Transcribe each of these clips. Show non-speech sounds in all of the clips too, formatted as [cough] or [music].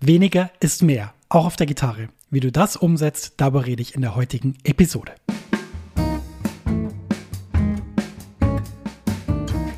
Weniger ist mehr, auch auf der Gitarre. Wie du das umsetzt, darüber rede ich in der heutigen Episode.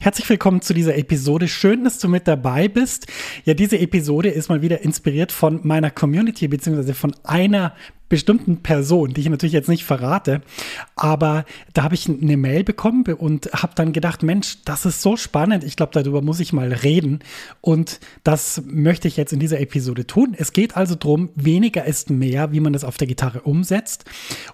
Herzlich willkommen zu dieser Episode. Schön, dass du mit dabei bist. Ja, diese Episode ist mal wieder inspiriert von meiner Community beziehungsweise von einer bestimmten Person, die ich natürlich jetzt nicht verrate, aber da habe ich eine Mail bekommen und habe dann gedacht, Mensch, das ist so spannend, ich glaube, darüber muss ich mal reden und das möchte ich jetzt in dieser Episode tun. Es geht also darum, weniger ist mehr, wie man das auf der Gitarre umsetzt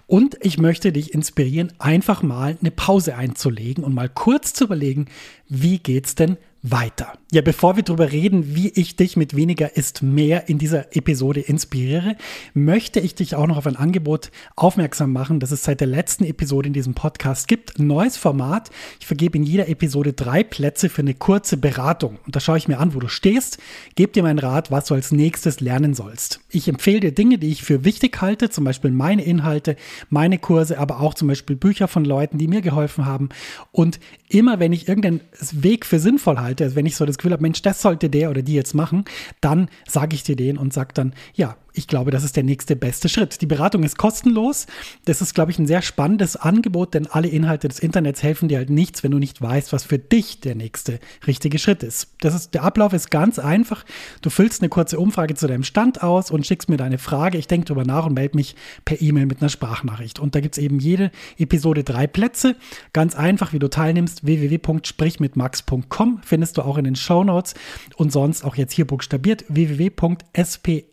und ich möchte dich inspirieren, einfach mal eine Pause einzulegen und mal kurz zu überlegen, wie geht's denn weiter. Ja, bevor wir darüber reden, wie ich dich mit weniger ist mehr in dieser Episode inspiriere, möchte ich dich auch noch auf ein Angebot aufmerksam machen, das es seit der letzten Episode in diesem Podcast gibt. Neues Format. Ich vergebe in jeder Episode drei Plätze für eine kurze Beratung. Und da schaue ich mir an, wo du stehst, gebe dir meinen Rat, was du als nächstes lernen sollst. Ich empfehle dir Dinge, die ich für wichtig halte, zum Beispiel meine Inhalte, meine Kurse, aber auch zum Beispiel Bücher von Leuten, die mir geholfen haben. Und immer wenn ich irgendeinen Weg für sinnvoll halte, also wenn ich so das Gefühl habe, Mensch, das sollte der oder die jetzt machen, dann sage ich dir den und sage dann, ja, ich glaube, das ist der nächste beste Schritt. Die Beratung ist kostenlos. Das ist, glaube ich, ein sehr spannendes Angebot, denn alle Inhalte des Internets helfen dir halt nichts, wenn du nicht weißt, was für dich der nächste richtige Schritt ist. Das ist der Ablauf ist ganz einfach. Du füllst eine kurze Umfrage zu deinem Stand aus und schickst mir deine Frage. Ich denke darüber nach und melde mich per E-Mail mit einer Sprachnachricht. Und da gibt es eben jede Episode drei Plätze. Ganz einfach, wie du teilnimmst, www.sprichmitmax.com findest du auch in den Show Notes und sonst auch jetzt hier buchstabiert www.spric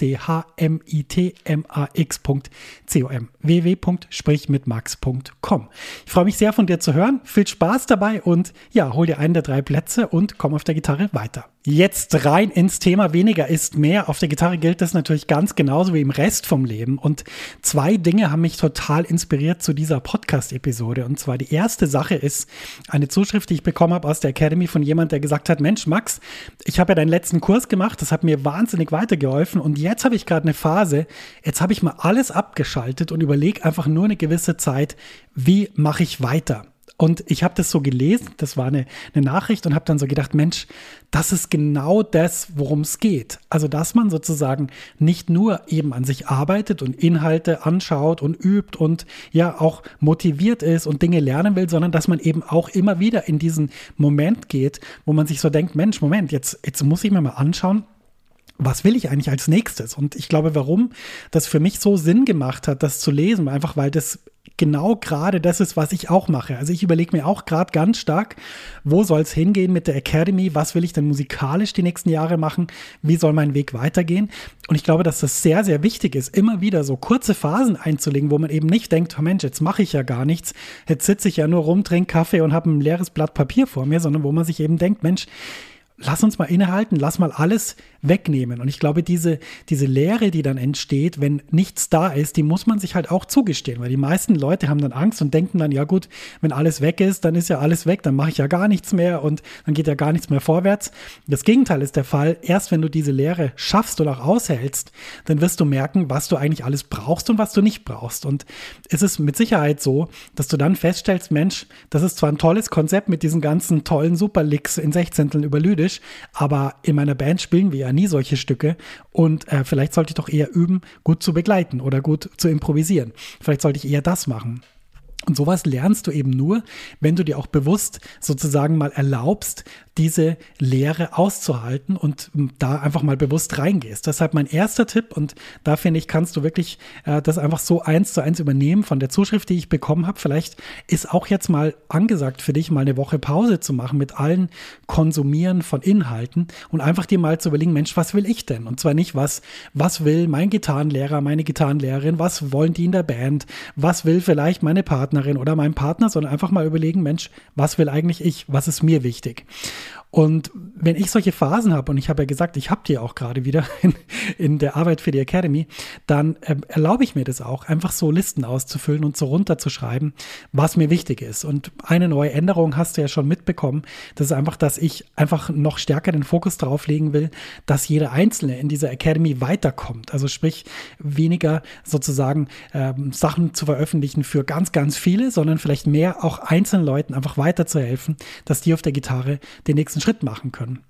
c-h-m-i-t-m-a-x.com www.sprichmitmax.com Ich freue mich sehr von dir zu hören. Viel Spaß dabei und ja, hol dir einen der drei Plätze und komm auf der Gitarre weiter. Jetzt rein ins Thema weniger ist mehr. Auf der Gitarre gilt das natürlich ganz genauso wie im Rest vom Leben. Und zwei Dinge haben mich total inspiriert zu dieser Podcast-Episode. Und zwar die erste Sache ist eine Zuschrift, die ich bekommen habe aus der Academy von jemand, der gesagt hat, Mensch, Max, ich habe ja deinen letzten Kurs gemacht, das hat mir wahnsinnig weitergeholfen. Und jetzt habe ich gerade eine Phase, jetzt habe ich mal alles abgeschaltet und überlege einfach nur eine gewisse Zeit, wie mache ich weiter? Und ich habe das so gelesen, das war eine, eine Nachricht und habe dann so gedacht, Mensch, das ist genau das, worum es geht. Also, dass man sozusagen nicht nur eben an sich arbeitet und Inhalte anschaut und übt und ja auch motiviert ist und Dinge lernen will, sondern dass man eben auch immer wieder in diesen Moment geht, wo man sich so denkt, Mensch, Moment, jetzt, jetzt muss ich mir mal anschauen, was will ich eigentlich als nächstes? Und ich glaube, warum das für mich so Sinn gemacht hat, das zu lesen, einfach weil das genau gerade das ist, was ich auch mache. Also ich überlege mir auch gerade ganz stark, wo soll es hingehen mit der Academy? Was will ich denn musikalisch die nächsten Jahre machen? Wie soll mein Weg weitergehen? Und ich glaube, dass das sehr, sehr wichtig ist, immer wieder so kurze Phasen einzulegen, wo man eben nicht denkt, oh Mensch, jetzt mache ich ja gar nichts, jetzt sitze ich ja nur rum, trinke Kaffee und habe ein leeres Blatt Papier vor mir, sondern wo man sich eben denkt, Mensch, lass uns mal innehalten, lass mal alles wegnehmen. Und ich glaube, diese, diese Leere, die dann entsteht, wenn nichts da ist, die muss man sich halt auch zugestehen, weil die meisten Leute haben dann Angst und denken dann, ja gut, wenn alles weg ist, dann ist ja alles weg, dann mache ich ja gar nichts mehr und dann geht ja gar nichts mehr vorwärts. Das Gegenteil ist der Fall. Erst wenn du diese Leere schaffst und auch aushältst, dann wirst du merken, was du eigentlich alles brauchst und was du nicht brauchst. Und es ist mit Sicherheit so, dass du dann feststellst, Mensch, das ist zwar ein tolles Konzept mit diesen ganzen tollen Superlicks in Sechzehnteln über Lydisch, aber in meiner Band spielen wir ja nie solche Stücke und äh, vielleicht sollte ich doch eher üben, gut zu begleiten oder gut zu improvisieren. Vielleicht sollte ich eher das machen. Und sowas lernst du eben nur, wenn du dir auch bewusst sozusagen mal erlaubst, diese Lehre auszuhalten und da einfach mal bewusst reingehst. Deshalb mein erster Tipp und da finde ich, kannst du wirklich äh, das einfach so eins zu eins übernehmen von der Zuschrift, die ich bekommen habe. Vielleicht ist auch jetzt mal angesagt für dich, mal eine Woche Pause zu machen mit allen Konsumieren von Inhalten und einfach dir mal zu überlegen, Mensch, was will ich denn? Und zwar nicht, was, was will mein Gitarrenlehrer, meine Gitarrenlehrerin, was wollen die in der Band, was will vielleicht meine Partnerin oder mein Partner, sondern einfach mal überlegen, Mensch, was will eigentlich ich? Was ist mir wichtig? Und wenn ich solche Phasen habe, und ich habe ja gesagt, ich habe die auch gerade wieder [laughs] in, in, der Arbeit für die Academy, dann äh, erlaube ich mir das auch, einfach so Listen auszufüllen und so runterzuschreiben, was mir wichtig ist. Und eine neue Änderung hast du ja schon mitbekommen. Das ist einfach, dass ich einfach noch stärker den Fokus darauf legen will, dass jeder Einzelne in dieser Academy weiterkommt. Also sprich, weniger sozusagen ähm, Sachen zu veröffentlichen für ganz, ganz viele, sondern vielleicht mehr auch einzelnen Leuten einfach weiterzuhelfen, dass die auf der Gitarre den nächsten Schritt machen können.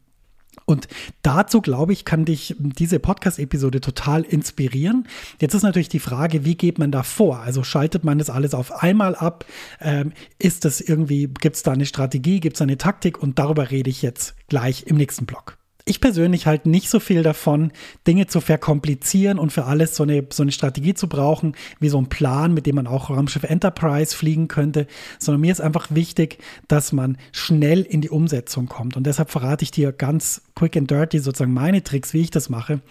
Und dazu, glaube ich, kann dich diese Podcast-Episode total inspirieren. Jetzt ist natürlich die Frage, wie geht man da vor? Also schaltet man das alles auf einmal ab? Ähm, ist das irgendwie, gibt es da eine Strategie, gibt es eine Taktik? Und darüber rede ich jetzt gleich im nächsten Blog ich persönlich halte nicht so viel davon, Dinge zu verkomplizieren und für alles so eine, so eine Strategie zu brauchen, wie so ein Plan, mit dem man auch Raumschiff Enterprise fliegen könnte, sondern mir ist einfach wichtig, dass man schnell in die Umsetzung kommt. Und deshalb verrate ich dir ganz quick and dirty sozusagen meine Tricks, wie ich das mache.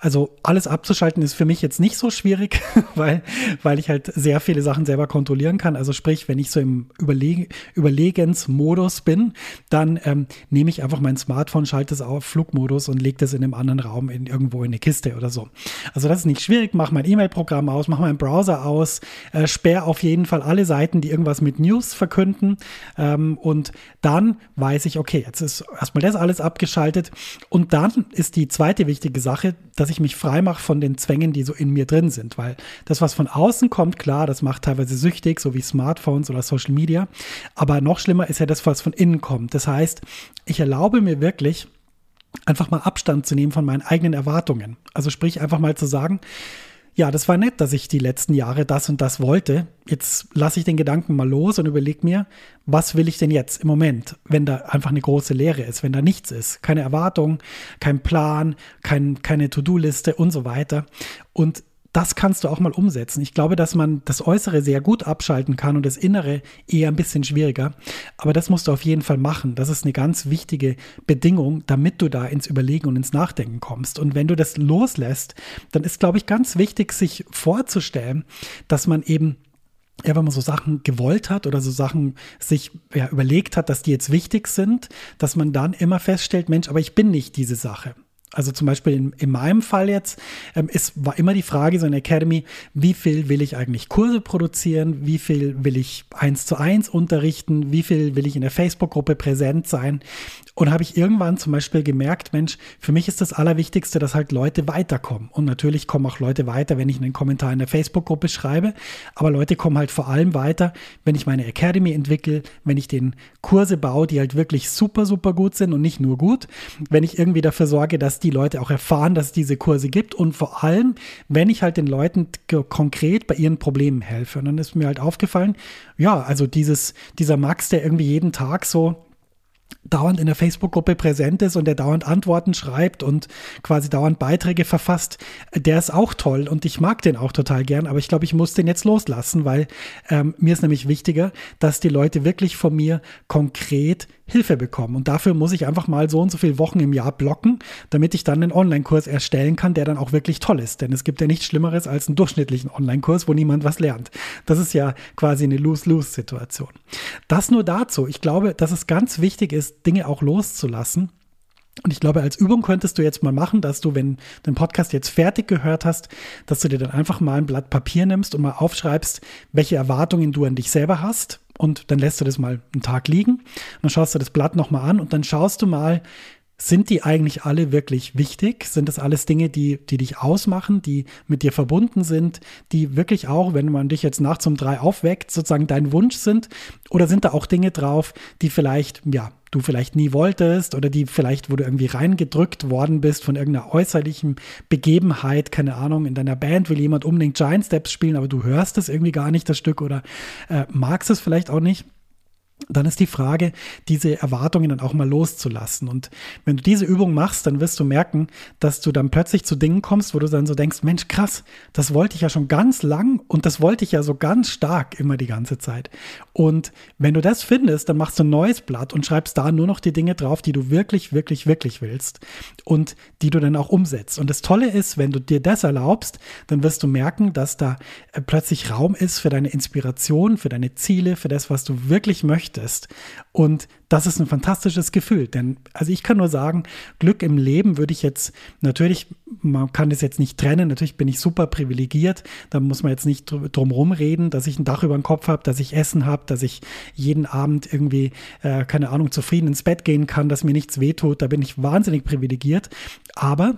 Also alles abzuschalten ist für mich jetzt nicht so schwierig, [laughs] weil, weil ich halt sehr viele Sachen selber kontrollieren kann. Also sprich, wenn ich so im Überleg Überlegensmodus bin, dann ähm, nehme ich einfach mein Smartphone, schalte es auf Flugmodus und lege das in einem anderen Raum in, irgendwo in eine Kiste oder so. Also das ist nicht schwierig. Mach mein E-Mail-Programm aus, mach meinen Browser aus, äh, sperre auf jeden Fall alle Seiten, die irgendwas mit News verkünden. Ähm, und dann weiß ich, okay, jetzt ist erstmal das alles abgeschaltet. Und dann ist die zweite wichtige Sache, dass ich mich frei mache von den Zwängen, die so in mir drin sind. Weil das, was von außen kommt, klar, das macht teilweise süchtig, so wie Smartphones oder Social Media. Aber noch schlimmer ist ja das, was von innen kommt. Das heißt, ich erlaube mir wirklich, einfach mal Abstand zu nehmen von meinen eigenen Erwartungen. Also sprich einfach mal zu sagen, ja, das war nett, dass ich die letzten Jahre das und das wollte. Jetzt lasse ich den Gedanken mal los und überlege mir, was will ich denn jetzt im Moment, wenn da einfach eine große Leere ist, wenn da nichts ist, keine Erwartung, kein Plan, kein, keine To-Do-Liste und so weiter. Und das kannst du auch mal umsetzen. Ich glaube, dass man das Äußere sehr gut abschalten kann und das Innere eher ein bisschen schwieriger. Aber das musst du auf jeden Fall machen. Das ist eine ganz wichtige Bedingung, damit du da ins Überlegen und ins Nachdenken kommst. Und wenn du das loslässt, dann ist, glaube ich, ganz wichtig, sich vorzustellen, dass man eben ja, wenn man so Sachen gewollt hat oder so Sachen sich ja, überlegt hat, dass die jetzt wichtig sind, dass man dann immer feststellt, Mensch, aber ich bin nicht diese Sache. Also zum Beispiel in, in meinem Fall jetzt, ähm, es war immer die Frage so in der Academy, wie viel will ich eigentlich Kurse produzieren, wie viel will ich eins zu eins unterrichten, wie viel will ich in der Facebook-Gruppe präsent sein. Und habe ich irgendwann zum Beispiel gemerkt, Mensch, für mich ist das Allerwichtigste, dass halt Leute weiterkommen. Und natürlich kommen auch Leute weiter, wenn ich einen Kommentar in der Facebook-Gruppe schreibe. Aber Leute kommen halt vor allem weiter, wenn ich meine Academy entwickle, wenn ich den Kurse baue, die halt wirklich super, super gut sind und nicht nur gut. Wenn ich irgendwie dafür sorge, dass die Leute auch erfahren, dass es diese Kurse gibt. Und vor allem, wenn ich halt den Leuten konkret bei ihren Problemen helfe. Und dann ist mir halt aufgefallen, ja, also dieses, dieser Max, der irgendwie jeden Tag so dauernd in der Facebook-Gruppe präsent ist und der dauernd Antworten schreibt und quasi dauernd Beiträge verfasst, der ist auch toll und ich mag den auch total gern, aber ich glaube, ich muss den jetzt loslassen, weil ähm, mir ist nämlich wichtiger, dass die Leute wirklich von mir konkret Hilfe bekommen. Und dafür muss ich einfach mal so und so viele Wochen im Jahr blocken, damit ich dann einen Online-Kurs erstellen kann, der dann auch wirklich toll ist. Denn es gibt ja nichts Schlimmeres als einen durchschnittlichen Online-Kurs, wo niemand was lernt. Das ist ja quasi eine Lose-Lose-Situation. Das nur dazu. Ich glaube, dass es ganz wichtig ist, Dinge auch loszulassen. Und ich glaube, als Übung könntest du jetzt mal machen, dass du, wenn den Podcast jetzt fertig gehört hast, dass du dir dann einfach mal ein Blatt Papier nimmst und mal aufschreibst, welche Erwartungen du an dich selber hast und dann lässt du das mal einen Tag liegen. Dann schaust du das Blatt nochmal an und dann schaust du mal, sind die eigentlich alle wirklich wichtig? Sind das alles Dinge, die, die dich ausmachen, die mit dir verbunden sind, die wirklich auch, wenn man dich jetzt nachts um drei aufweckt, sozusagen dein Wunsch sind? Oder sind da auch Dinge drauf, die vielleicht, ja, du vielleicht nie wolltest oder die vielleicht, wo du irgendwie reingedrückt worden bist von irgendeiner äußerlichen Begebenheit, keine Ahnung, in deiner Band will jemand unbedingt Giant Steps spielen, aber du hörst es irgendwie gar nicht, das Stück, oder äh, magst es vielleicht auch nicht dann ist die Frage, diese Erwartungen dann auch mal loszulassen. Und wenn du diese Übung machst, dann wirst du merken, dass du dann plötzlich zu Dingen kommst, wo du dann so denkst, Mensch, krass, das wollte ich ja schon ganz lang und das wollte ich ja so ganz stark immer die ganze Zeit. Und wenn du das findest, dann machst du ein neues Blatt und schreibst da nur noch die Dinge drauf, die du wirklich, wirklich, wirklich willst und die du dann auch umsetzt. Und das Tolle ist, wenn du dir das erlaubst, dann wirst du merken, dass da äh, plötzlich Raum ist für deine Inspiration, für deine Ziele, für das, was du wirklich möchtest möchtest. Und das ist ein fantastisches Gefühl, denn also ich kann nur sagen, Glück im Leben würde ich jetzt natürlich, man kann das jetzt nicht trennen, natürlich bin ich super privilegiert, da muss man jetzt nicht drum herum reden, dass ich ein Dach über dem Kopf habe, dass ich Essen habe, dass ich jeden Abend irgendwie, äh, keine Ahnung, zufrieden ins Bett gehen kann, dass mir nichts wehtut, da bin ich wahnsinnig privilegiert, aber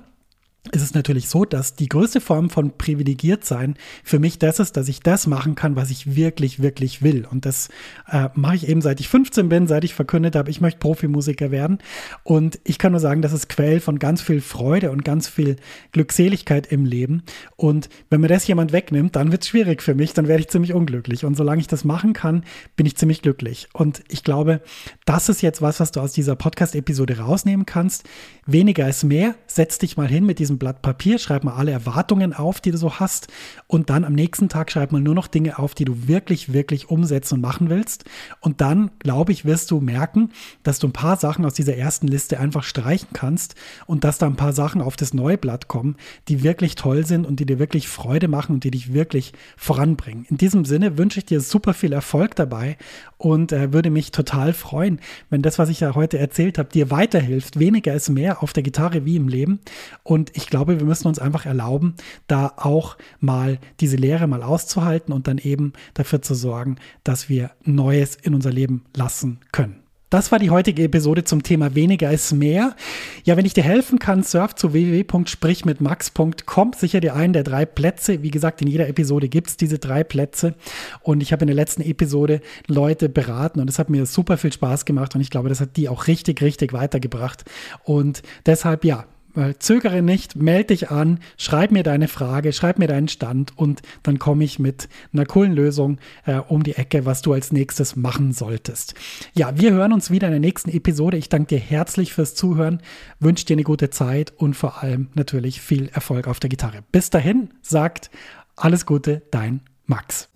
ist es natürlich so, dass die größte Form von privilegiert sein für mich das ist, dass ich das machen kann, was ich wirklich, wirklich will. Und das äh, mache ich eben seit ich 15 bin, seit ich verkündet habe, ich möchte Profimusiker werden. Und ich kann nur sagen, das ist Quell von ganz viel Freude und ganz viel Glückseligkeit im Leben. Und wenn mir das jemand wegnimmt, dann wird es schwierig für mich, dann werde ich ziemlich unglücklich. Und solange ich das machen kann, bin ich ziemlich glücklich. Und ich glaube, das ist jetzt was, was du aus dieser Podcast-Episode rausnehmen kannst. Weniger ist mehr. Setz dich mal hin mit diesem Blatt Papier, schreib mal alle Erwartungen auf, die du so hast. Und dann am nächsten Tag schreib mal nur noch Dinge auf, die du wirklich, wirklich umsetzen und machen willst. Und dann, glaube ich, wirst du merken, dass du ein paar Sachen aus dieser ersten Liste einfach streichen kannst und dass da ein paar Sachen auf das neue Blatt kommen, die wirklich toll sind und die dir wirklich Freude machen und die dich wirklich voranbringen. In diesem Sinne wünsche ich dir super viel Erfolg dabei und äh, würde mich total freuen, wenn das, was ich ja heute erzählt habe, dir weiterhilft. Weniger ist mehr auf der Gitarre wie im Leben. Und ich glaube, wir müssen uns einfach erlauben, da auch mal diese Lehre mal auszuhalten und dann eben dafür zu sorgen, dass wir Neues in unser Leben lassen können. Das war die heutige Episode zum Thema weniger ist mehr. Ja, wenn ich dir helfen kann, surf zu www.sprichmitmax.com. Sicher dir einen der drei Plätze. Wie gesagt, in jeder Episode gibt es diese drei Plätze. Und ich habe in der letzten Episode Leute beraten und es hat mir super viel Spaß gemacht und ich glaube, das hat die auch richtig, richtig weitergebracht. Und deshalb, ja, zögere nicht, melde dich an, schreib mir deine Frage, schreib mir deinen Stand und dann komme ich mit einer coolen Lösung äh, um die Ecke, was du als nächstes machen solltest. Ja, wir hören uns wieder in der nächsten Episode. Ich danke dir herzlich fürs Zuhören, wünsche dir eine gute Zeit und vor allem natürlich viel Erfolg auf der Gitarre. Bis dahin sagt alles Gute, dein Max.